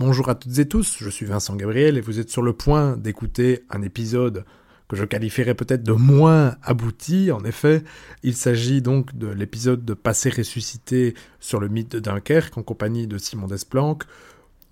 Bonjour à toutes et tous, je suis Vincent Gabriel et vous êtes sur le point d'écouter un épisode que je qualifierais peut-être de moins abouti. En effet, il s'agit donc de l'épisode de Passé ressuscité sur le mythe de Dunkerque en compagnie de Simon Desplanques,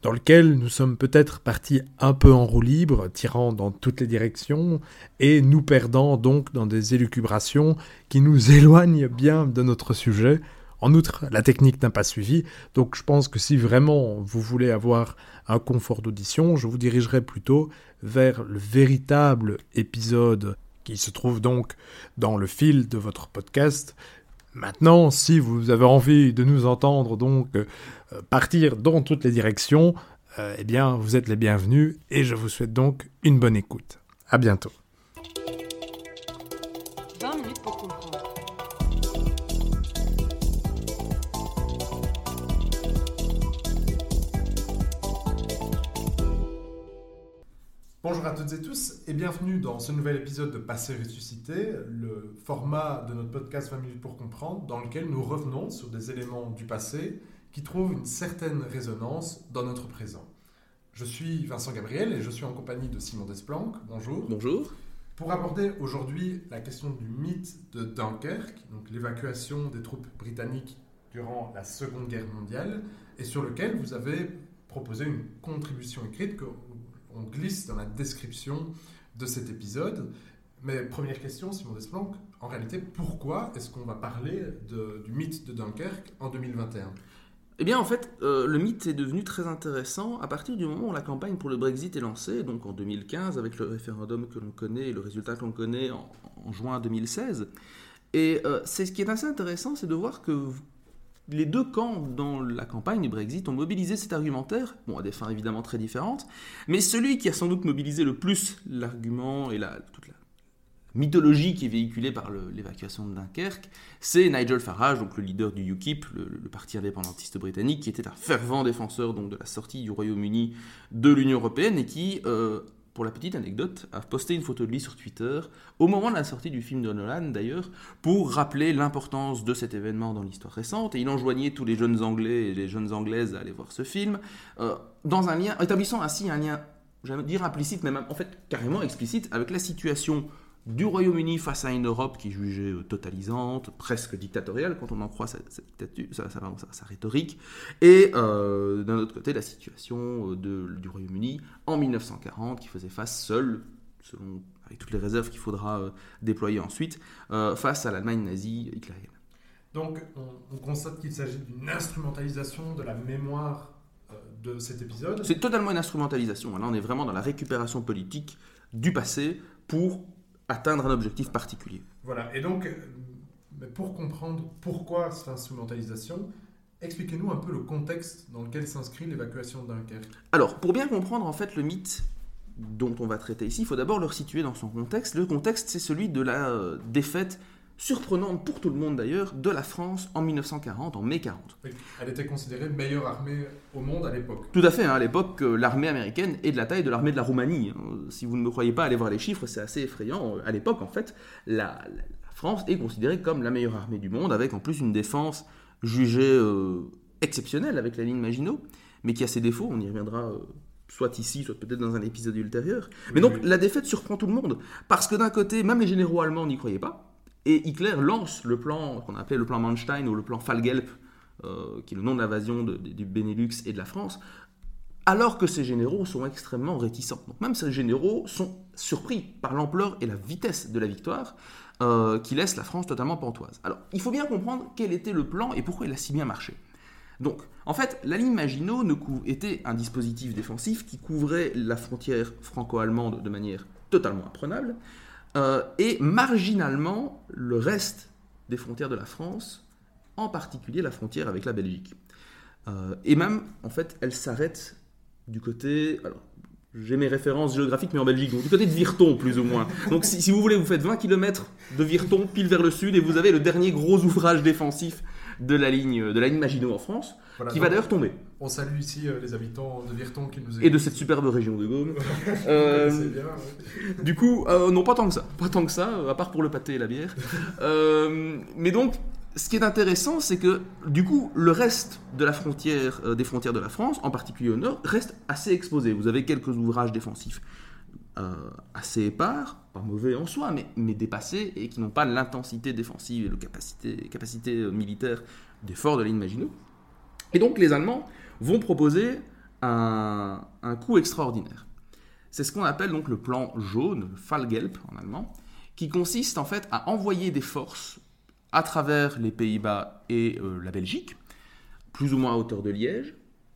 dans lequel nous sommes peut-être partis un peu en roue libre, tirant dans toutes les directions, et nous perdant donc dans des élucubrations qui nous éloignent bien de notre sujet. En outre, la technique n'a pas suivi, donc je pense que si vraiment vous voulez avoir un confort d'audition, je vous dirigerai plutôt vers le véritable épisode qui se trouve donc dans le fil de votre podcast. Maintenant, si vous avez envie de nous entendre donc euh, partir dans toutes les directions, euh, eh bien, vous êtes les bienvenus et je vous souhaite donc une bonne écoute. À bientôt. Bonjour à toutes et tous et bienvenue dans ce nouvel épisode de Passé ressuscité, le format de notre podcast 20 minutes pour comprendre, dans lequel nous revenons sur des éléments du passé qui trouvent une certaine résonance dans notre présent. Je suis Vincent Gabriel et je suis en compagnie de Simon Desplanques. Bonjour. Bonjour. Pour aborder aujourd'hui la question du mythe de Dunkerque, donc l'évacuation des troupes britanniques durant la Seconde Guerre mondiale, et sur lequel vous avez proposé une contribution écrite que on glisse dans la description de cet épisode. Mais première question, Simon Desplanques, en réalité, pourquoi est-ce qu'on va parler du mythe de Dunkerque en 2021 eh bien, en fait, euh, le mythe est devenu très intéressant à partir du moment où la campagne pour le Brexit est lancée, donc en 2015, avec le référendum que l'on connaît et le résultat que l'on connaît en, juin 2016. Et euh, c'est ce qui est assez intéressant, c'est de voir que les deux camps dans la campagne du Brexit ont mobilisé cet argumentaire, bon, à des fins évidemment très différentes, mais celui qui a sans doute mobilisé le plus l'argument et toute la mythologie qui est véhiculée par l'évacuation de Dunkerque, c'est Nigel Farage, donc le leader du UKIP, le, parti indépendantiste britannique, qui était un fervent défenseur donc, de la sortie du Royaume-Uni de l'Union européenne et qui euh, pour la petite anecdote, a posté une photo de lui sur Twitter, au moment de la sortie du film de Nolan d'ailleurs, pour rappeler l'importance de cet événement dans l'histoire récente, et il enjoignait tous les jeunes Anglais et les jeunes Anglaises à aller voir ce film, euh, dans un lien, établissant ainsi un lien, j'allais dire implicite, mais même en fait carrément explicite, avec la situation du Royaume-Uni face à une Europe qui est jugée euh, totalisante, presque dictatoriale, quand on en croit sa, sa, rhétorique, et euh, d'un autre côté la situation euh, de, du Royaume-Uni en 1940 qui faisait face seul, selon, avec toutes les réserves qu'il faudra déployer ensuite, face à l'Allemagne nazie hitlérienne. Donc on, on constate qu'il s'agit d'une instrumentalisation de la mémoire de cet épisode. C'est totalement une instrumentalisation. Là on est vraiment dans la récupération politique du passé pour atteindre un objectif particulier. Voilà, et donc, euh, pour comprendre pourquoi cette instrumentalisation, expliquez-nous un peu le contexte dans lequel s'inscrit l'évacuation de Dunkerque. Alors, pour bien comprendre en fait le mythe dont on va traiter ici, il faut d'abord le resituer dans son contexte. Le contexte, c'est celui de la euh, défaite surprenante pour tout le monde d'ailleurs, de la France en 1940, en mai 40. Elle était considérée meilleure armée au monde à l'époque. Tout à fait, hein, à l'époque, l'armée américaine est de la taille de l'armée de la Roumanie. Hein. Si vous ne me croyez pas, allez voir les chiffres, c'est assez effrayant. À l'époque, en fait, la, France est considérée comme la meilleure armée du monde, avec en plus une défense jugée euh, exceptionnelle avec la ligne Maginot, mais qui a ses défauts, on y reviendra. Euh, soit ici, soit peut-être dans un épisode ultérieur. Mais donc la défaite surprend tout le monde, parce que d'un côté, même les généraux allemands n'y croyaient pas, et Hitler lance le plan qu'on appelait le plan Manstein ou le plan Fallgelb, euh, qui est le nom d'invasion du Benelux et de la France, alors que ces généraux sont extrêmement réticents. Donc même ces généraux sont surpris par l'ampleur et la vitesse de la victoire euh, qui laisse la France totalement pantoise. Alors il faut bien comprendre quel était le plan et pourquoi il a si bien marché. Donc, en fait, la ligne Maginot était un dispositif défensif qui couvrait la frontière franco-allemande de manière totalement imprenable, euh, et marginalement le reste des frontières de la France, en particulier la frontière avec la Belgique. Euh, et même, en fait, elle s'arrête du côté... Alors, j'ai mes références géographiques, mais en Belgique, donc du côté de Virton, plus ou moins. Donc, si, si, vous voulez, vous faites 20 km de Virton, pile vers le sud, et vous avez le dernier gros ouvrage défensif de la ligne, de la ligne Maginot en France, qui va d'ailleurs tomber. On salue ici euh, les habitants de Virton qui nous écoutent. Et de cette superbe région de Gaume. euh, bien, Du coup, euh, non, pas tant que ça. Pas tant que ça, à part pour le pâté et la bière. Mais donc, ce qui est intéressant, c'est que du coup, le reste de la frontière, des frontières de la France, en particulier au nord, reste assez exposé. Vous avez quelques ouvrages défensifs assez épars, pas mauvais en soi, mais, mais dépassés et qui n'ont pas l'intensité défensive et la capacité, capacité militaire des forts de ligne Maginot. Et donc, les Allemands vont proposer un, un coup extraordinaire. C'est ce qu'on appelle donc le plan jaune, Fallgelb en allemand, qui consiste en fait à envoyer des forces à travers les Pays-Bas et euh, la Belgique, plus ou moins à hauteur de Liège,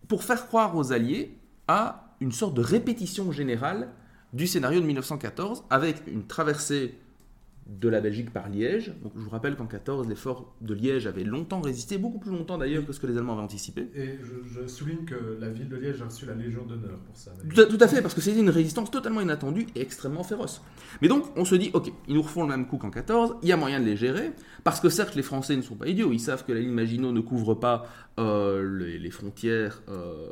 pour faire croire aux Alliés à une sorte de répétition générale du scénario de 1914, avec une traversée de la Belgique par Liège. Donc, je vous rappelle qu'en 14, les forts de Liège avaient longtemps résisté, beaucoup plus longtemps d'ailleurs que ce que les Allemands avaient anticipé. Et je, je souligne que la ville de Liège a reçu la Légion d'honneur pour ça. Tout à, tout à, fait, parce que c'était une résistance totalement inattendue et extrêmement féroce. Mais donc, on se dit, ok, ils nous refont le même coup qu'en 14, il y a moyen de les gérer, parce que certes, les Français ne sont pas idiots, ils savent que la ligne Maginot ne couvre pas euh, les, les, frontières euh,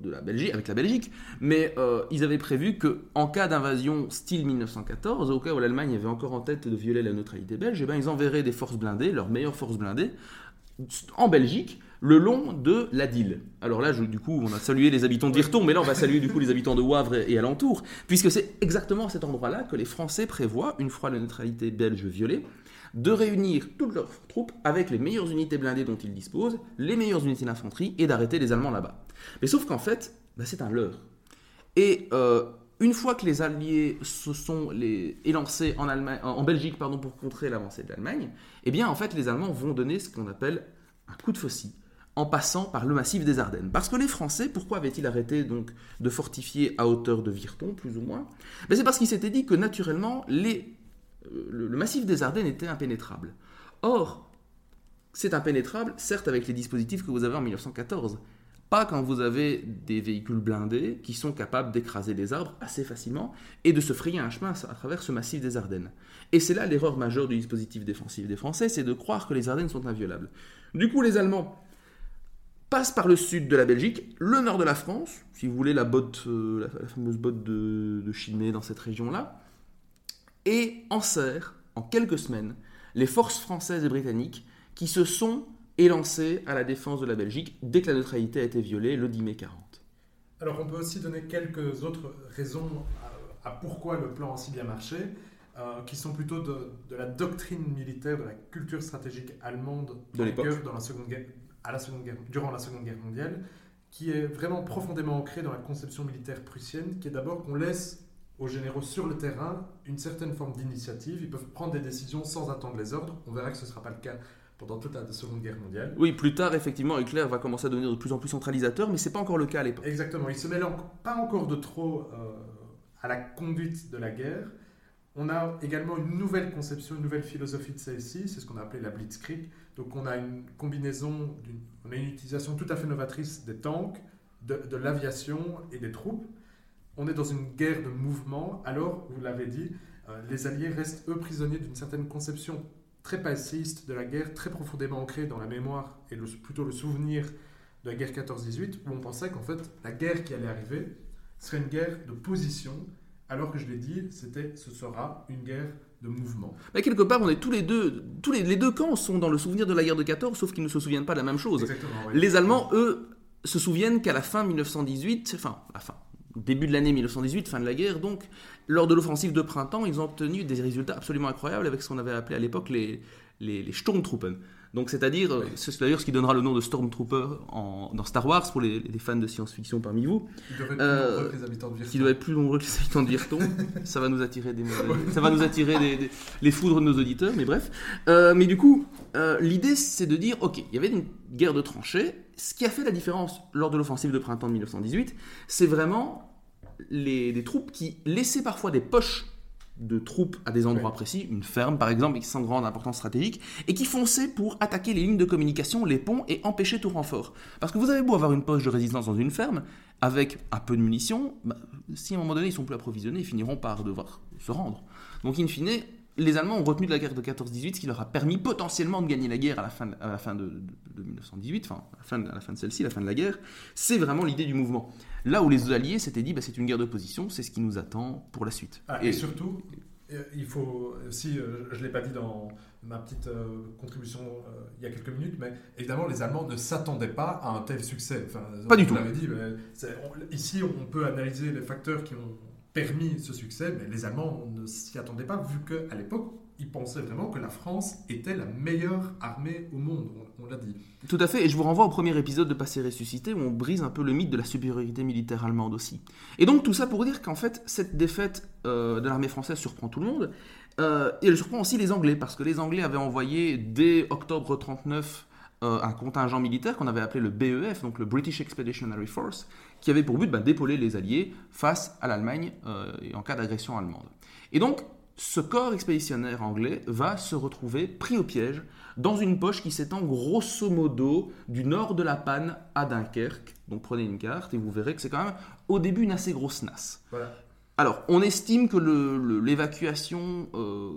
de la Belgique, avec la Belgique, mais euh, ils avaient prévu que en cas d'invasion style 1914, au cas où l'Allemagne avait encore en tête de violer la neutralité belge, eh ben, ils enverraient des forces blindées, leurs meilleures forces blindées, en Belgique, le long de la Dille. Alors là, je, du coup, on a salué les habitants de Virton, mais là, on va saluer du coup les habitants de Wavre et, et alentour, puisque c'est exactement à cet endroit-là que les Français prévoient, une fois la neutralité belge violée, de réunir toutes leurs troupes avec les meilleures unités blindées dont ils disposent, les meilleures unités d'infanterie, et d'arrêter les Allemands là-bas. Mais sauf qu'en fait, bah, c'est un leurre. Et euh, une fois que les Alliés se sont les, élancés en, Belgique pardon, pour contrer l'avancée de l'Allemagne, eh bien en fait les Allemands vont donner ce qu'on appelle un coup de faucille en passant par le massif des Ardennes. Parce que les Français, pourquoi avaient-ils arrêté donc de fortifier à hauteur de Virton, plus ou moins? Ben, C'est parce qu'ils s'étaient dit que naturellement les le, massif des Ardennes était impénétrable. Or, c'est impénétrable, certes, avec les dispositifs que vous avez en 1914. Pas quand vous avez des véhicules blindés qui sont capables d'écraser les arbres assez facilement et de se frayer un chemin à travers ce massif des Ardennes. Et c'est là l'erreur majeure du dispositif défensif des Français, c'est de croire que les Ardennes sont inviolables. Du coup, les Allemands passent par le sud de la Belgique, le nord de la France, si vous voulez la botte, euh, la, fameuse botte de, de Chimay dans cette région-là, et enserre en quelques semaines les forces françaises et britanniques qui se sont élancées à la défense de la Belgique dès que la neutralité a été violée le 10 mai 40. Alors on peut aussi donner quelques autres raisons à, à pourquoi le plan a si bien marché, euh, qui sont plutôt de, de, la doctrine militaire, de la culture stratégique allemande de l'époque, dans la seconde guerre, à la seconde guerre, durant la Seconde Guerre mondiale, qui est vraiment profondément ancrée dans la conception militaire prussienne, qui est d'abord qu'on laisse aux généraux sur le terrain une certaine forme d'initiative. Ils peuvent prendre des décisions sans attendre les ordres. On verra que ce ne sera pas le cas pendant toute la Seconde Guerre mondiale. Oui, plus tard, effectivement, Hitler va commencer à devenir de plus en plus centralisateur, mais ce n'est pas encore le cas à l'époque. Exactement. Il se mêle pas encore de trop euh, à la conduite de la guerre. On a également une nouvelle conception, une nouvelle philosophie de celle-ci, c'est ce qu'on a appelé la Blitzkrieg. Donc on a une combinaison, on a une utilisation tout à fait novatrice des tanks, de, de l'aviation et des troupes on est dans une guerre de mouvement, alors, vous l'avez dit, euh, les Alliés restent, eux, prisonniers d'une certaine conception très passéiste de la guerre, très profondément ancrée dans la mémoire et le, plutôt le souvenir de la guerre 14-18, où on pensait qu'en fait, la guerre qui allait arriver serait une guerre de position, alors que je l'ai dit, c'était, ce sera une guerre de mouvement. Mais quelque part, on est tous les deux, tous les, les, deux camps sont dans le souvenir de la guerre de 14, sauf qu'ils ne se souviennent pas de la même chose. Oui. Les Allemands, eux, se souviennent qu'à la fin 1918, enfin, la fin, début de l'année 1918, fin de la guerre, donc, lors de l'offensive de printemps, ils ont obtenu des résultats absolument incroyables avec ce qu'on avait appelé à l'époque les, les, Sturmtruppen. Donc, c'est-à-dire, oui. c'est d'ailleurs ce qui donnera le nom de Stormtrooper en, dans Star Wars pour les, les fans de science-fiction parmi vous. Qui être euh, plus nombreux que les habitants de Virton. Qui doivent être plus nombreux que les habitants de Virton. ça va nous attirer des, ça va nous attirer des, des, les foudres de nos auditeurs, mais bref. Euh, mais du coup, euh, l'idée c'est de dire, ok, il y avait une guerre de tranchées. Ce qui a fait la différence lors de l'offensive de printemps de 1918, c'est vraiment les, des troupes qui laissaient parfois des poches de troupes à des endroits ouais. précis, une ferme par exemple, qui sans grande importance stratégique, et qui fonçaient pour attaquer les lignes de communication, les ponts et empêcher tout renfort. Parce que vous avez beau avoir une poche de résistance dans une ferme, avec un peu de munitions, bah, si à un moment donné ils sont plus approvisionnés, ils finiront par devoir se rendre. Donc in fine, les Allemands ont retenu de la guerre de 14-18, ce qui leur a permis potentiellement de gagner la guerre à la fin, à la fin de, de, de 1918, enfin à la fin, à la fin de celle-ci, la fin de la guerre. C'est vraiment l'idée du mouvement. Là où les Alliés s'étaient dit, bah, c'est une guerre d'opposition, c'est ce qui nous attend pour la suite. Ah, et, et, surtout, Euh, Il faut aussi, euh, je ne l'ai pas dit dans ma petite euh, contribution euh, il y a quelques minutes, mais évidemment, les Allemands ne s'attendaient pas à un tel succès. Enfin, Pas du tout. dit, mais on- ici, on peut analyser les facteurs qui ont permis ce succès, mais les Allemands ne s'y attendaient pas, vu qu'à l'époque, ils pensaient vraiment que la France était la meilleure armée au monde, on, l'a dit. Tout à fait, et je vous renvoie au premier épisode de Passé ressuscité où on brise un peu le mythe de la supériorité militaire allemande aussi. Et donc tout ça pour dire qu'en fait, cette défaite euh, de l'armée française surprend tout le monde, euh, et elle surprend aussi les Anglais, parce que les Anglais avaient envoyé dès octobre 39 euh, un contingent militaire qu'on avait appelé le BEF, donc le British Expeditionary Force, qui avait pour but bah, d'épauler les Alliés face à l'Allemagne euh, en cas d'agression allemande. Et donc, ce corps expéditionnaire anglais va se retrouver pris au piège dans une poche qui s'étend grosso modo du nord de la Panne à Dunkerque. Donc prenez une carte et vous verrez que c'est quand même au début une assez grosse nasse. Alors, on estime que l'évacuation euh,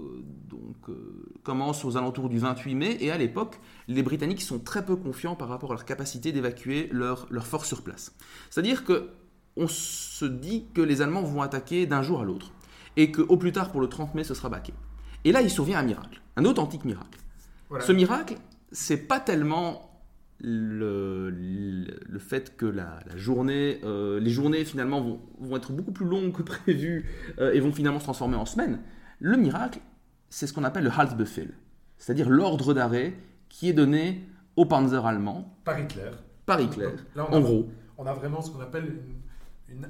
donc, euh, commence aux alentours du 28 mai, et à l'époque, les Britanniques sont très peu confiants par rapport à leur capacité d'évacuer leurs leur forces sur place. C'est-à-dire que on se dit que les Allemands vont attaquer d'un jour à l'autre, et qu'au plus tard, pour le 30 mai, ce sera baqué. Et là, il survient un miracle, un authentique miracle. Voilà. Ce miracle, c'est pas tellement le, fait que la, la journée, euh, les journées finalement vont, vont être beaucoup plus longues que prévu euh, et vont finalement se transformer en semaines. Le miracle, c'est ce qu'on appelle le Halsbefehl, c'est-à-dire l'ordre d'arrêt qui est donné au Panzer allemand Par Hitler. par Hitler. Là, on a- En gros, on a vraiment ce qu'on appelle une, une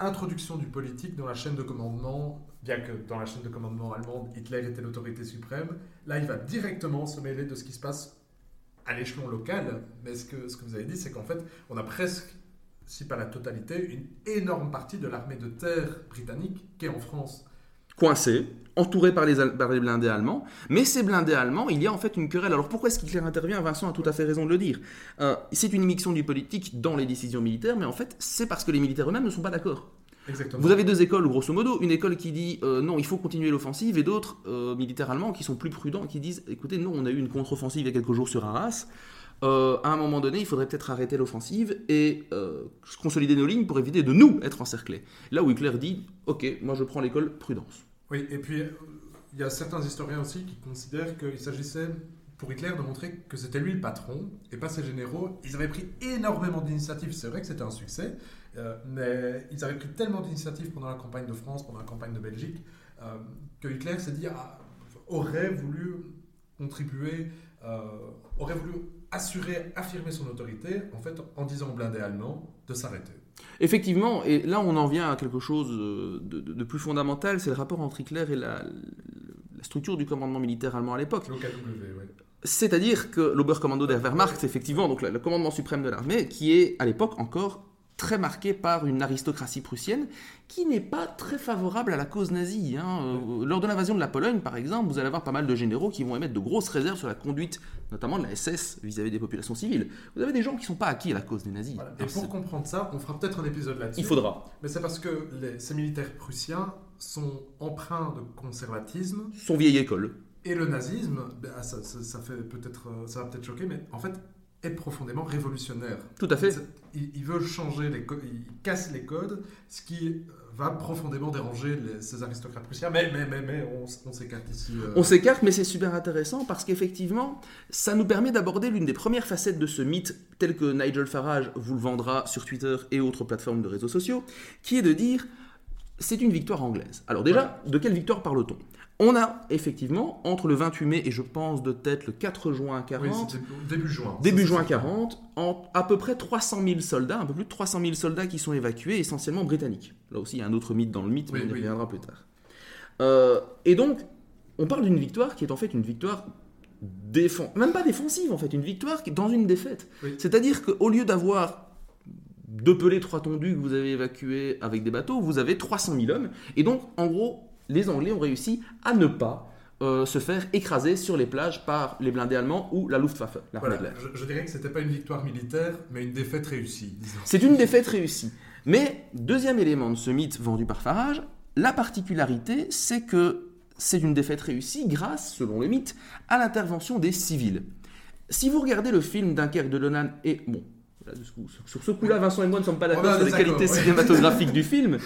introduction du politique dans la chaîne de commandement, bien que dans la chaîne de commandement allemande, Hitler était l'autorité suprême. Là, il va directement se mêler de ce qui se passe à l'échelon local. Mais ce que, vous avez dit, c'est qu'en fait, on a presque, si pas la totalité, une énorme partie de l'armée de terre britannique qui est en France. coincé, entouré par les, Al- par les blindés allemands. Mais ces blindés allemands, il y a en fait une querelle. Alors pourquoi est-ce qu'Hitler intervient? Vincent a tout à fait raison de le dire. Euh, c'est une immixtion du politique dans les décisions militaires, mais en fait, c'est parce que les militaires eux-mêmes ne sont pas d'accord. Exactement. Vous avez deux écoles, grosso modo. Une école qui dit euh, non, il faut continuer l'offensive, et d'autres euh, militaires allemands qui sont plus prudents, qui disent écoutez, non, on a eu une contre-offensive il y a quelques jours sur Arras. Euh, à un moment donné, il faudrait peut-être arrêter l'offensive et euh, consolider nos lignes pour éviter de nous être encerclés. Là où Hitler dit ok, moi je prends l'école prudence. Oui, et puis il y a certains historiens aussi qui considèrent qu'il s'agissait pour Hitler de montrer que c'était lui le patron et pas ses généraux. Ils avaient pris énormément d'initiatives, c'est vrai que c'était un succès, euh, mais ils avaient pris tellement d'initiatives pendant la campagne de France, pendant la campagne de Belgique, euh, que Hitler s'est dit, ah, aurait voulu contribuer, euh, aurait voulu assurer, affirmer son autorité, en fait, en disant aux blindés allemands de s'arrêter. Effectivement, et là on en vient à quelque chose de, de- de plus fondamental, c'est le rapport entre Hitler et la, la structure du commandement militaire allemand à l'époque. C'est-à-dire que l'Oberkommando der Wehrmacht, c'est effectivement donc le commandement suprême de l'armée, qui est à l'époque encore très marqué par une aristocratie prussienne qui n'est pas très favorable à la cause nazie. hein. Euh, lors de l'invasion de la Pologne, par exemple, vous allez avoir pas mal de généraux qui vont émettre de grosses réserves sur la conduite, notamment de la SS vis-à-vis des populations civiles. Vous avez des gens qui ne sont pas acquis à la cause des nazis. Voilà. Et pour comprendre ça, on fera peut-être un épisode là-dessus. Il faudra. Mais c'est parce que les- ces militaires prussiens sont empreints de conservatisme Son vieille école. et le nazisme, ben, ça, ça- ça fait peut-être, euh, ça va peut-être choquer, mais en fait est profondément révolutionnaire. Tout à fait. Il, il veut changer les codes, il casse les codes, ce qui euh, va profondément déranger les- ces aristocrates prussiens. Mais, mais, mais, mais on s'écarte ici. euh, On s'écarte, mais c'est super intéressant parce qu'effectivement, ça nous permet d'aborder l'une des premières facettes de ce mythe, tel que Nigel Farage vous le vendra sur Twitter et autres plateformes de réseaux sociaux, qui est de dire c'est une victoire anglaise. Alors déjà, de quelle victoire parle-t-on? On a effectivement, entre le 28 mai et je pense de tête le 4 juin 40, Oui, c'était début juin. Début Ça, juin c'est- 40, en à peu près 300 000 soldats, un peu plus de 300 000 soldats qui sont évacués, essentiellement britanniques. Là aussi, il y a un autre mythe dans le mythe, mais Oui, on y oui. reviendra plus tard. Euh, et donc, on parle d'une victoire qui est en fait une victoire défensive, même pas défensive en fait, une victoire qui est dans une défaite. C'est-à-dire qu'au lieu d'avoir deux pelés, trois tondus que vous avez évacués avec des bateaux, vous avez 300 000 hommes. Et donc, en gros, les Anglais ont réussi à ne pas euh, se faire écraser sur les plages par les blindés allemands ou la Luftwaffe, Voilà, je, je dirais que c'était pas une victoire militaire, mais une défaite réussie. C'est une défaite réussie. Mais, deuxième élément de ce mythe vendu par Farage, la particularité, c'est que c'est une défaite réussie grâce, selon le mythe, à l'intervention des civils. Si vous regardez le film Dunkerque de Lonan et... Bon, voilà, de ce coup- sur, ce coup-là, Vincent et moi ne sommes pas d'accord sur les qualités ouais. cinématographiques du film,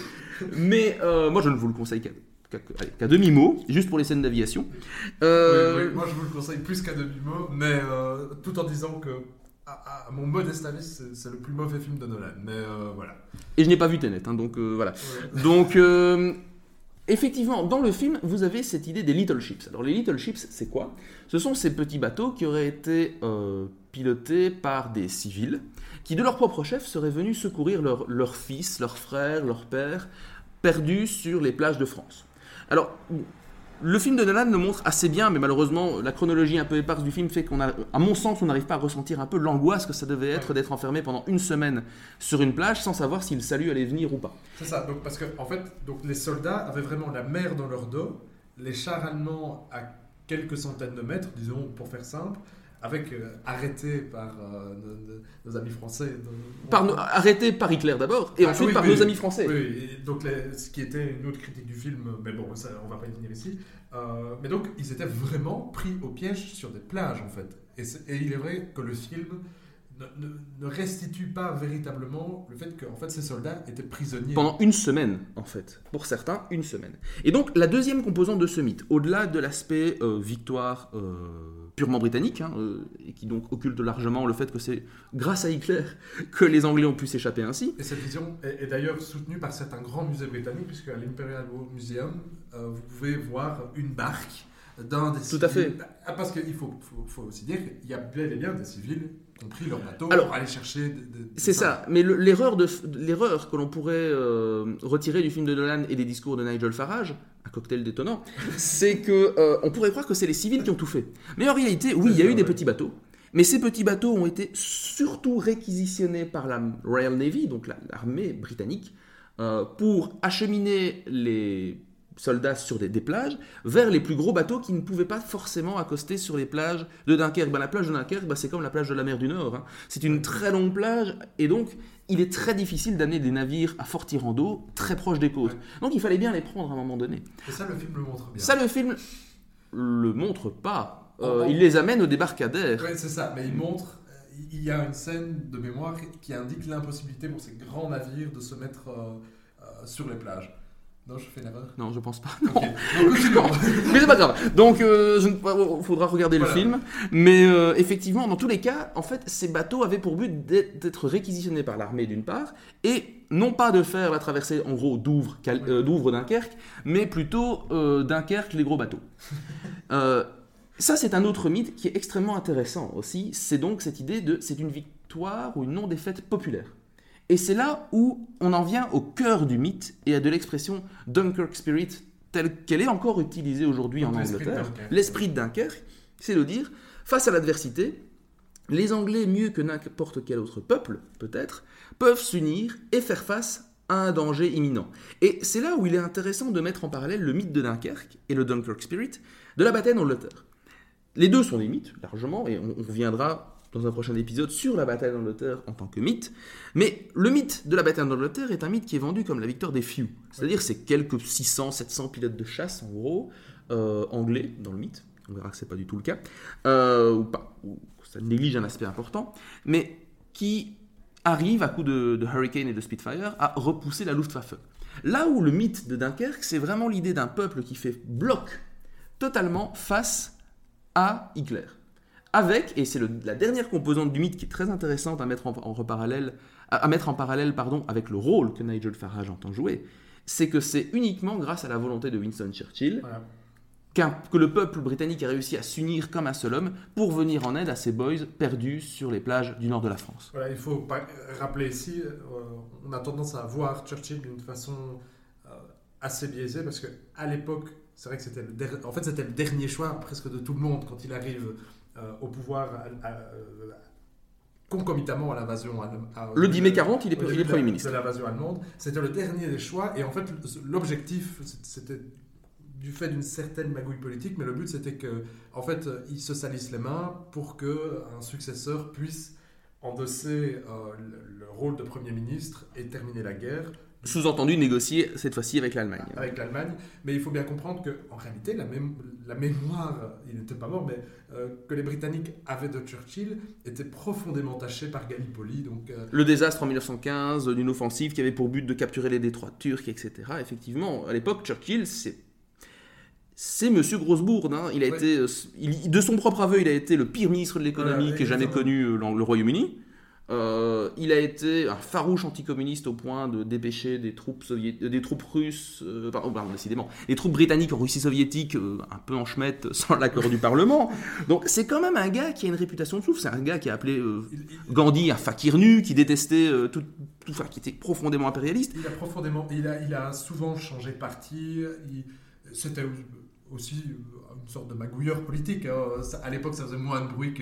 mais euh, moi je ne vous le conseille qu'à demi-mot, juste pour les scènes d'aviation. Euh, moi, je vous le conseille plus qu'à demi-mot, mais euh, tout en disant que, à, mon modeste avis, c'est le plus mauvais film de Nolan. Mais voilà. Et je n'ai pas vu Tenet, hein, donc voilà. Donc, effectivement, dans le film, vous avez cette idée des Little Ships. Alors, les Little Ships, c'est quoi? Ce sont ces petits bateaux qui auraient été pilotés par des civils qui, de leur propre chef, seraient venus secourir leur, leur fils, leur frère, leur père, perdus sur les plages de France. Alors, le film de Nolan le montre assez bien, mais malheureusement, la chronologie un peu éparse du film fait qu'on a, à mon sens, on n'arrive pas à ressentir un peu l'angoisse que ça devait être d'être enfermé pendant une semaine sur une plage sans savoir si le salut allait venir ou pas. C'est ça, parce que en fait, donc, les soldats avaient vraiment la mer dans leur dos, les chars allemands à quelques centaines de mètres, disons pour faire simple, avec euh, arrêté par euh, nos, amis français. Par arrêté par Hitler d'abord, et ah, ensuite par nos amis français. Oui, donc ce qui était une autre critique du film, mais bon, ça, on va pas y venir ici. Euh, mais donc, ils étaient vraiment pris au piège sur des plages, en fait. Et, et il est vrai que le film ne, restitue pas véritablement le fait que en fait, ces soldats étaient prisonniers. Pendant une semaine, en fait. Pour certains, une semaine. Et donc, la deuxième composante de ce mythe, au-delà de l'aspect victoire purement britannique, hein, euh, et qui donc occulte largement le fait que c'est grâce à Hitler que les Anglais ont pu s'échapper ainsi. Et cette vision est, d'ailleurs soutenue par certains grands musées britanniques, puisque à l'Imperial Museum, vous pouvez voir une barque d'un des Tout à fait. Ah, parce qu'il faut, faut, aussi dire qu'il y a bel et bien des civils qui ont pris leur bateau pour aller chercher. C'est ça. Mais l'erreur que l'on pourrait euh, retirer du film de Nolan et des discours de Nigel Farage, cocktail détonnant, c'est que euh, on pourrait croire que c'est les civils qui ont tout fait. Mais en réalité, oui, il y a eu des petits bateaux. Mais ces petits bateaux ont été surtout réquisitionnés par la Royal Navy, donc l'armée britannique, euh, pour acheminer les soldats sur des, plages vers les plus gros bateaux qui ne pouvaient pas forcément accoster sur les plages de Dunkerque. Ben, la plage de Dunkerque, ben, c'est comme la plage de la mer du Nord. Hein. C'est une très longue plage et donc il est très difficile d'amener des navires à fort tirant d'eau très proche des côtes. Donc il fallait bien les prendre à un moment donné. Et ça, le film le montre bien. Ça, le film le montre pas. Euh, il les amène au débarcadère. Oui, c'est ça, mais il montre il y a une scène de mémoire qui indique l'impossibilité pour ces grands navires de se mettre euh, euh, sur les plages. Non, je fais. Non, je pense pas. mais c'est pas grave. Donc, euh, il faudra regarder le film. Mais euh, effectivement, dans tous les cas, en fait, ces bateaux avaient pour but d'être réquisitionnés par l'armée d'une part, et non pas de faire la traversée, en gros, d'Ouvre, euh, d'Ouvre Dunkerque, mais plutôt Dunkerque, les gros bateaux. ça, c'est un autre mythe qui est extrêmement intéressant aussi. C'est donc cette idée de c'est une victoire ou une non-défaite populaire. Et c'est là où on en vient au cœur du mythe et à de l'expression Dunkirk Spirit telle qu'elle est encore utilisée aujourd'hui en Angleterre. L'esprit de Dunkerque, c'est de dire, face à l'adversité, les Anglais, mieux que n'importe quel autre peuple, peut-être, peuvent s'unir et faire face à un danger imminent. Et c'est là où il est intéressant de mettre en parallèle le mythe de Dunkerque et le Dunkirk Spirit de la bataille d'Angleterre. Les deux sont des mythes, largement, et on reviendra dans un prochain épisode sur la bataille d'Angleterre en tant que mythe. Mais le mythe de la bataille d'Angleterre est un mythe qui est vendu comme la victoire des Few. C'est-à-dire c'est quelques 600, 700 pilotes de chasse en gros, euh, anglais dans le mythe. On verra que c'est pas du tout le cas. Euh, ou pas, ou ça néglige un aspect important. Mais qui arrivent à coup de Hurricane et de Spitfire à repousser la Luftwaffe. Là où le mythe de Dunkerque, c'est vraiment l'idée d'un peuple qui fait bloc totalement face à Hitler avec, et c'est la dernière composante du mythe qui est très intéressante à mettre en, parallèle, à, mettre en parallèle pardon, avec le rôle que Nigel Farage entend jouer, c'est que c'est uniquement grâce à la volonté de Winston Churchill que le peuple britannique a réussi à s'unir comme un seul homme pour venir en aide à ses boys perdus sur les plages du nord de la France. Voilà, il faut rappeler ici, euh, on a tendance à voir Churchill d'une façon euh, assez biaisée parce que à l'époque, c'est vrai que c'était en fait c'était le dernier choix presque de tout le monde quand il arrive euh, au pouvoir euh, concomitamment à l'invasion Le 10 mai 40, il est, Premier ministre. De l'invasion allemande. C'était le dernier des choix. Et en fait, l'objectif, c'était du fait d'une certaine magouille politique, mais le but c'était que, en fait, ils se salissent les mains pour que un successeur puisse endosser euh, le, rôle de Premier ministre et terminer la guerre sous-entendu négocier cette fois-ci avec l'Allemagne. Avec l'Allemagne, mais il faut bien comprendre que en réalité la, la mémoire, il n'était pas mort, mais euh, que les Britanniques avaient de Churchill était profondément taché par Gallipoli. Donc, euh, Le désastre en 1915 d'une offensive qui avait pour but de capturer les détroits turcs, etc. Effectivement, à l'époque, Churchill, c'est c'est Monsieur Grossbourg. Hein. Il a Ouais. été, euh, il- de son propre aveu, il a été le pire ministre de l'économie Voilà, qu'ait jamais connu le Royaume-Uni. Euh, il a été un farouche anticommuniste au point de dépêcher des troupes, soviét- euh, des troupes russes, euh, pardon, pardon, décidément, des troupes britanniques en Russie soviétique, euh, un peu en chemette, sans l'accord du Parlement. Donc c'est quand même un gars qui a une réputation de souffle. C'est un gars qui a appelé Gandhi un fakir nu, qui détestait tout, tout, enfin, qui était profondément impérialiste. il a profondément, il a, il a souvent changé de parti. il- C'était aussi une sorte de magouilleur politique. hein. Ça- À l'époque, ça faisait moins de bruit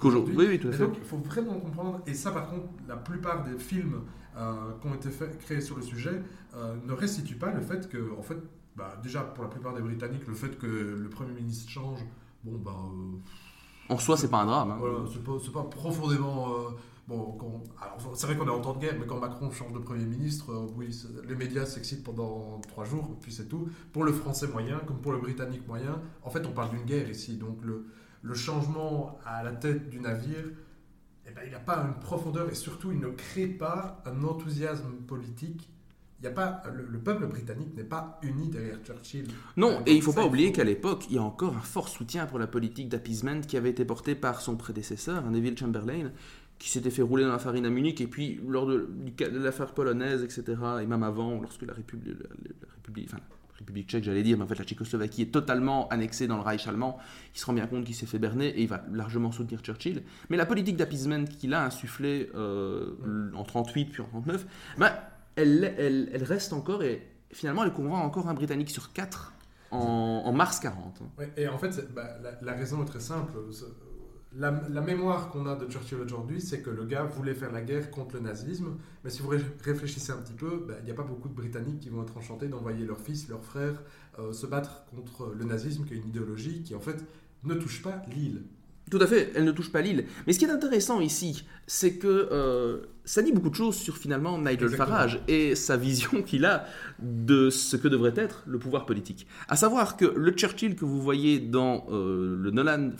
Qu'aujourd'hui, oui, oui, tout à Et fait. donc, il faut vraiment comprendre, et ça par contre, la plupart des films euh, qui ont été créés sur le sujet euh, ne restituent pas le fait que, en fait, bah, déjà pour la plupart des Britanniques, le fait que le Premier ministre change, bon, bah, euh, En soi, c'est pas un drame. hein. voilà, c'est pas, pas profondément. Bon, quand- alors, c'est vrai qu'on est en temps de guerre, mais quand Macron change de Premier ministre, euh, oui, les médias s'excitent pendant trois jours, puis c'est tout. Pour le Français moyen, comme pour le Britannique moyen, en fait, on parle d'une guerre ici, donc le, le changement à la tête du navire, eh ben, il n'a pas une profondeur et surtout, il ne crée pas un enthousiasme politique. Y a pas, le, le peuple britannique n'est pas uni derrière Churchill. Non, Euh, et il faut ça, pas oublier faut- qu'à l'époque, il y a encore un fort soutien pour la politique d'appeasement qui avait été porté par son prédécesseur, Neville Chamberlain, qui s'était fait rouler dans la farine à Munich, et puis lors de, l'affaire polonaise, etc., et même avant, lorsque la République, enfin, la République tchèque, j'allais dire, mais en fait la Tchécoslovaquie est totalement annexée dans le Reich allemand, il se rend bien compte qu'il s'est fait berner, et il va largement soutenir Churchill. Mais la politique d'appeasement qu'il a insufflée euh, en 38 puis en 39, ben, elle, reste encore, et finalement elle convainc encore un Britannique sur quatre en, mars 40. hein. Ouais, et en fait, bah, la raison est très simple. La, la mémoire qu'on a de Churchill aujourd'hui, c'est que le gars voulait faire la guerre contre le nazisme. Mais si vous ré- réfléchissez un petit peu, bah, il n'y a pas beaucoup de Britanniques qui vont être enchantés d'envoyer leurs fils, leurs frères euh, se battre contre le nazisme, qui est une idéologie qui en fait ne touche pas l'île. Tout à fait, elle ne touche pas l'île. Mais ce qui est intéressant ici, c'est que euh, ça dit beaucoup de choses sur finalement Nigel Exactement. Farage et sa vision qu'il a de ce que devrait être le pouvoir politique. À savoir que le Churchill que vous voyez dans euh, le Nolan,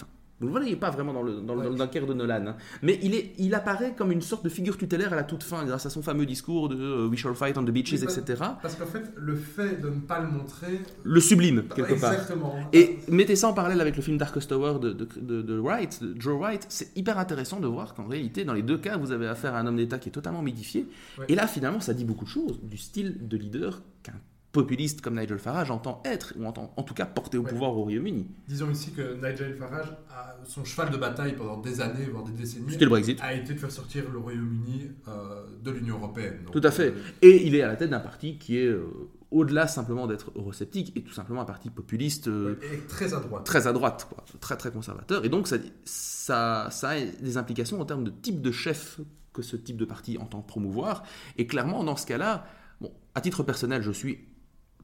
vous ne le voyez pas vraiment dans le, dans, le- Ouais. dans le Dunkerque de Nolan, hein, mais il, est, il apparaît comme une sorte de figure tutélaire à la toute fin grâce à son fameux discours de euh, We shall fight on the beaches, bah- etc. Parce qu'en fait, le fait de ne pas le montrer. Le sublime, quelque part. Exactement. Et mettez ça en parallèle avec le film Darkest Tower de, de, de- de Wright, de Joe Wright, c'est hyper intéressant de voir qu'en réalité, dans les deux cas, vous avez affaire à un homme d'État qui est totalement. Ouais. Et là, finalement, ça dit beaucoup de choses du style de leader qu'un populiste comme Nigel Farage entend être, ou entend en tout cas porter au Ouais. pouvoir au Royaume-Uni. Disons ici que Nigel Farage, a son cheval de bataille pendant des années, voire des décennies, le Brexit. a été de faire sortir le Royaume-Uni euh, de l'Union européenne. Donc, Tout à fait. euh, Et il est à la tête d'un parti qui est, euh, au-delà simplement d'être eurosceptique, et tout simplement un parti populiste euh, et très à droite. très à droite, quoi, très très conservateur. Et donc ça, ça, ça a des implications en termes de type de chef que ce type de parti entend promouvoir. Et clairement, dans ce cas-là, bon, à titre personnel, je suis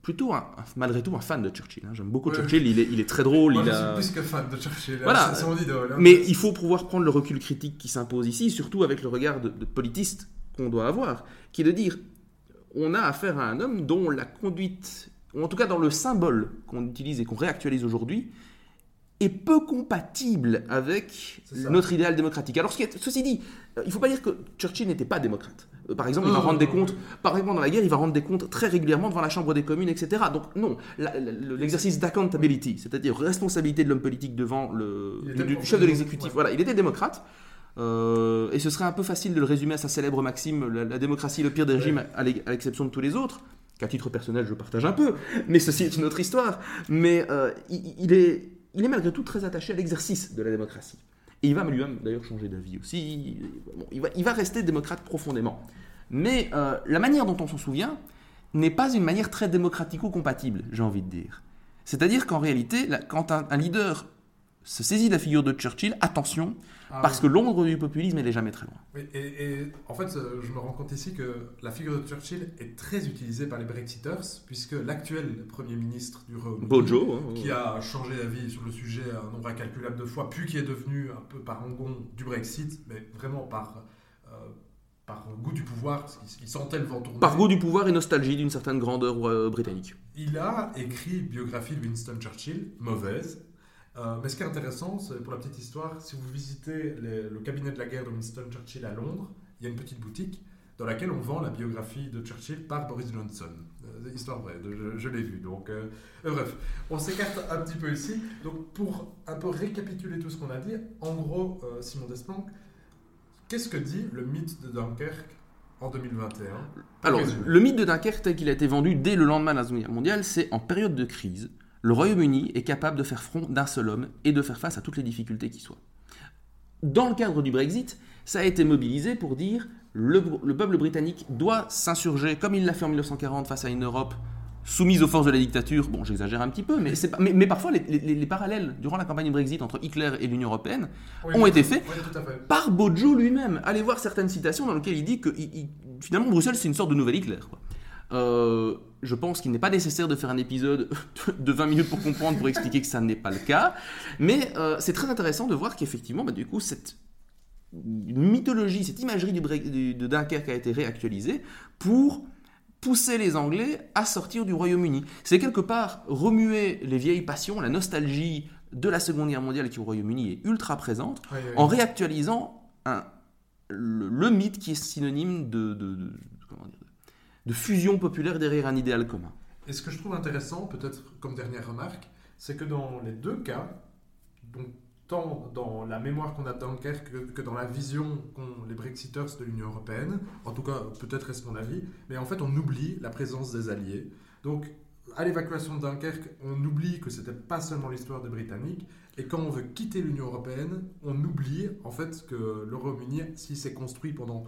plutôt, un- malgré tout, un fan de Churchill. hein. J'aime beaucoup Ouais. Churchill, il est, il est très drôle. Moi, il je a... suis plus que fan de Churchill. Voilà. C'est son idole. hein. Mais il faut pouvoir prendre le recul critique qui s'impose ici, surtout avec le regard de, de politiste qu'on doit avoir, qui est de dire on a affaire à un homme dont la conduite, ou en tout cas dans le symbole qu'on utilise et qu'on réactualise aujourd'hui, est peu compatible avec notre idéal démocratique. Alors, ce qui est- ceci dit, euh, il ne faut pas dire que Churchill n'était pas démocrate. Euh, Par exemple, il va Non, rendre des comptes, par exemple, dans la guerre, il va rendre des comptes très régulièrement devant la Chambre des communes, etc. Donc, non, l'exercice d'accountability, c'est-à-dire responsabilité de l'homme politique devant le du, chef de l'exécutif, ouais. voilà, il était démocrate. Euh, et ce serait un peu facile de le résumer à sa célèbre maxime la, la démocratie est le pire des régimes, à l'e- à l'exception de tous les autres, qu'à titre personnel je partage un peu, mais ceci est une autre histoire. Mais euh, il, il est, il est malgré tout très attaché à l'exercice de la démocratie. Et il va lui-même d'ailleurs changer d'avis aussi. Bon, il, va, il va rester démocrate profondément. Mais euh, la manière dont on s'en souvient n'est pas une manière très démocratico-compatible, j'ai envie de dire. C'est-à-dire qu'en réalité, quand un, un leader se saisit de la figure de Churchill, attention, Ah, parce que l'ombre du populisme, elle est jamais très loin. oui. Et, et en fait, euh, je me rends compte ici que la figure de Churchill est très utilisée par les Brexiters, puisque l'actuel Premier ministre du Royaume-Uni, Bojo, hein, qui a changé d'avis sur le sujet un nombre incalculable de fois, puis qui est devenu un peu parangon du Brexit, mais vraiment par, euh, par goût du pouvoir, parce qu'il il sentait le vent tourner. par goût du pouvoir et nostalgie d'une certaine grandeur euh, britannique. Il a écrit une biographie de Winston Churchill, mauvaise. Euh, mais ce qui est intéressant, c'est pour la petite histoire, si vous visitez le cabinet de la guerre de Winston Churchill à Londres, il y a une petite boutique. dans laquelle on vend la biographie de Churchill par Boris Johnson. Euh, histoire vraie, je, l'ai vu. Donc, euh, euh, bref, on s'écarte un petit peu ici. Donc, pour un peu récapituler tout ce qu'on a dit, en gros, Simon Desplanques, qu'est-ce que dit le mythe de Dunkerque en 2021 Alors, le mythe de Dunkerque tel qu'il a été vendu dès le lendemain de la Seconde Guerre mondiale, c'est en période de crise, le Royaume-Uni est capable de faire front d'un seul homme et de faire face à toutes les difficultés qui soient. Dans le cadre du Brexit, ça a été mobilisé pour dire le, le peuple britannique doit s'insurger comme il l'a fait en 1940 face à une Europe soumise aux forces de la dictature. Bon, j'exagère un petit peu, mais, mais, mais parfois les, les- les parallèles durant la campagne Brexit entre Hitler et l'Union européenne Oui, ont oui, été faits Oui, par Bojo lui-même. Allez voir certaines citations dans lesquelles il dit que il- il- finalement Bruxelles c'est une sorte de nouvel Hitler. quoi. Euh, je pense qu'il n'est pas nécessaire de faire un épisode de 20 minutes pour comprendre, pour expliquer que ça n'est pas le cas. Mais euh, c'est très intéressant de voir qu'effectivement, bah, du coup, cette mythologie, cette imagerie du, du- de Dunkerque a été réactualisée pour pousser les Anglais à sortir du Royaume-Uni. C'est quelque part remuer les vieilles passions, la nostalgie de la Seconde Guerre mondiale qui au Royaume-Uni est ultra présente, Oui, oui. en réactualisant un- le, le mythe qui est synonyme de, de fusion populaire derrière un idéal commun. Et ce que je trouve intéressant, peut-être comme dernière remarque, c'est que dans les deux cas, tant dans la mémoire qu'on a de Dunkerque que, que dans la vision qu'ont les Brexiters de l'Union Européenne, en tout cas peut-être est-ce mon avis, mais en fait on oublie la présence des Alliés. Donc à l'évacuation de Dunkerque, on oublie que c'était pas seulement l'histoire des Britanniques, et quand on veut quitter l'Union Européenne, on oublie en fait que le Royaume-Uni, s'il s'est construit pendant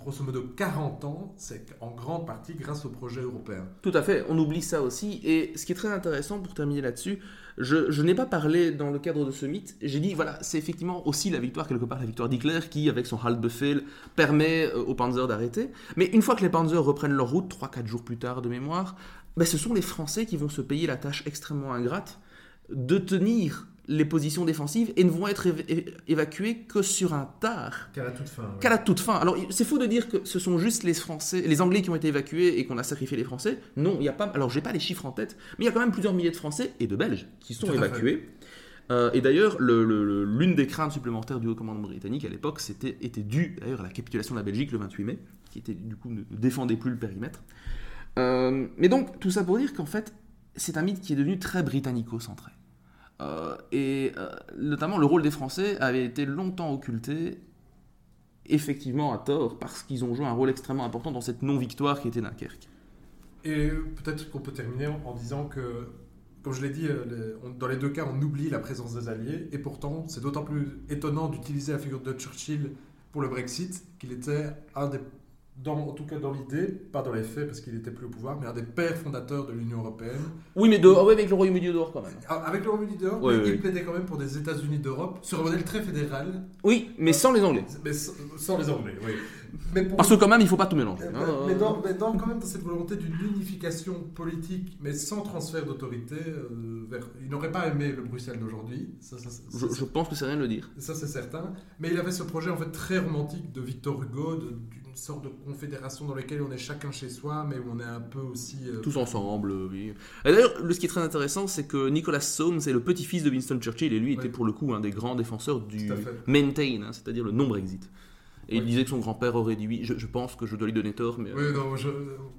grosso modo 40 ans, c'est en grande partie grâce au projet européen. Tout à fait, on oublie ça aussi. Et ce qui est très intéressant pour terminer là-dessus, je, n'ai pas parlé dans le cadre de ce mythe. J'ai dit, voilà, c'est effectivement aussi la victoire, quelque part, la victoire d'Hitler qui, avec son Halbefehl, permet euh, aux Panzers d'arrêter. Mais une fois que les Panzers reprennent leur route, 3-4 jours plus tard de mémoire, ben, ce sont les Français qui vont se payer la tâche extrêmement ingrate de tenir les positions défensives et ne vont être éva- é- évacués que sur un tard Qu'à la toute fin. ouais. qu'à la toute fin. Alors, c'est faux de dire que ce sont juste les Français, les Anglais qui ont été évacués et qu'on a sacrifié les Français. Non, il y a pas. Alors, j'ai pas les chiffres en tête, mais il y a quand même plusieurs milliers de Français et de Belges qui sont évacués. Euh, et d'ailleurs, le- le- le- l'une des craintes supplémentaires du haut commandement britannique à l'époque, c'était était due d'ailleurs à la capitulation de la Belgique le 28 mai, qui était du coup ne défendait plus le périmètre. Euh, mais donc, tout ça pour dire qu'en fait, c'est un mythe qui est devenu très britannico-centré. Euh, et euh, notamment, le rôle des Français avait été longtemps occulté, effectivement à tort, parce qu'ils ont joué un rôle extrêmement important dans cette non-victoire qui était Dunkerque. Et peut-être qu'on peut terminer en, disant que, comme je l'ai dit, euh, dans les deux cas, on oublie la présence des Alliés. Et pourtant, c'est d'autant plus étonnant d'utiliser la figure de Churchill pour le Brexit qu'il était un des, dans, en tout cas dans l'idée, pas dans les faits parce qu'il n'était plus au pouvoir, mais un des pères fondateurs de l'Union Européenne. Oui, mais dehors, ouais, avec le Royaume-Uni dehors quand même. Ah, Avec le Royaume-Uni dehors, oui, il oui. plaidait quand même pour des États-Unis d'Europe sur un modèle très fédéral, Oui, mais sans les Anglais. mais sans, sans les Anglais. Oui. Mais pour- Parce que quand même, il faut pas tout mélanger. Mais, hein. mais dans, mais dans- quand même dans cette volonté d'une unification politique, mais sans transfert d'autorité, euh, vers... il n'aurait pas aimé le Bruxelles d'aujourd'hui, ça, ça, ça, Je, je pense que c'est rien de le dire. ça, c'est certain. Mais il avait ce projet en fait très romantique de Victor Hugo, d'une sorte de confédération dans laquelle on est chacun chez soi, mais où on est un peu aussi. euh, Tous ensemble, euh, oui. Et d'ailleurs, le- ce qui est très intéressant, c'est que Nicolas Soames est le petit-fils de Winston Churchill, et lui était pour le coup un des grands défenseurs du maintain, hein, c'est-à-dire le non-Brexit. Et il disait que son grand-père aurait dit oui. Je, je pense que je dois lui donner tort, mais... euh, Oui, non, je-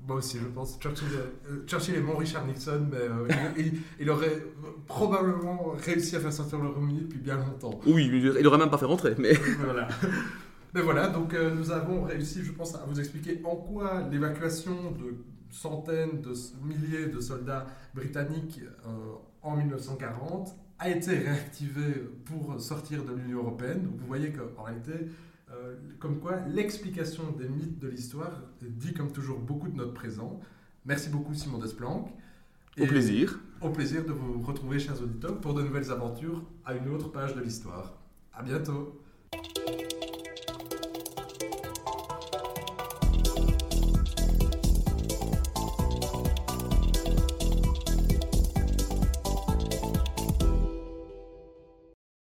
moi aussi, je pense. Churchill, euh, Churchill est mon Richard Nixon, mais euh, il, il- il aurait probablement réussi à faire sortir le Royaume-Uni depuis bien longtemps. Oui, il aurait même pas fait rentrer, mais... voilà. Mais voilà, donc euh, nous avons réussi, je pense, à vous expliquer en quoi l'évacuation de centaines de milliers de soldats britanniques euh, en 1940 a été réactivée pour sortir de l'Union européenne. Donc vous voyez qu'en réalité, euh, comme quoi l'explication des mythes de l'histoire dit comme toujours beaucoup de notre présent. Merci beaucoup Simon Desplanques. Au plaisir. Au plaisir de vous retrouver, chers auditeurs, pour de nouvelles aventures à une autre page de l'histoire. À bientôt.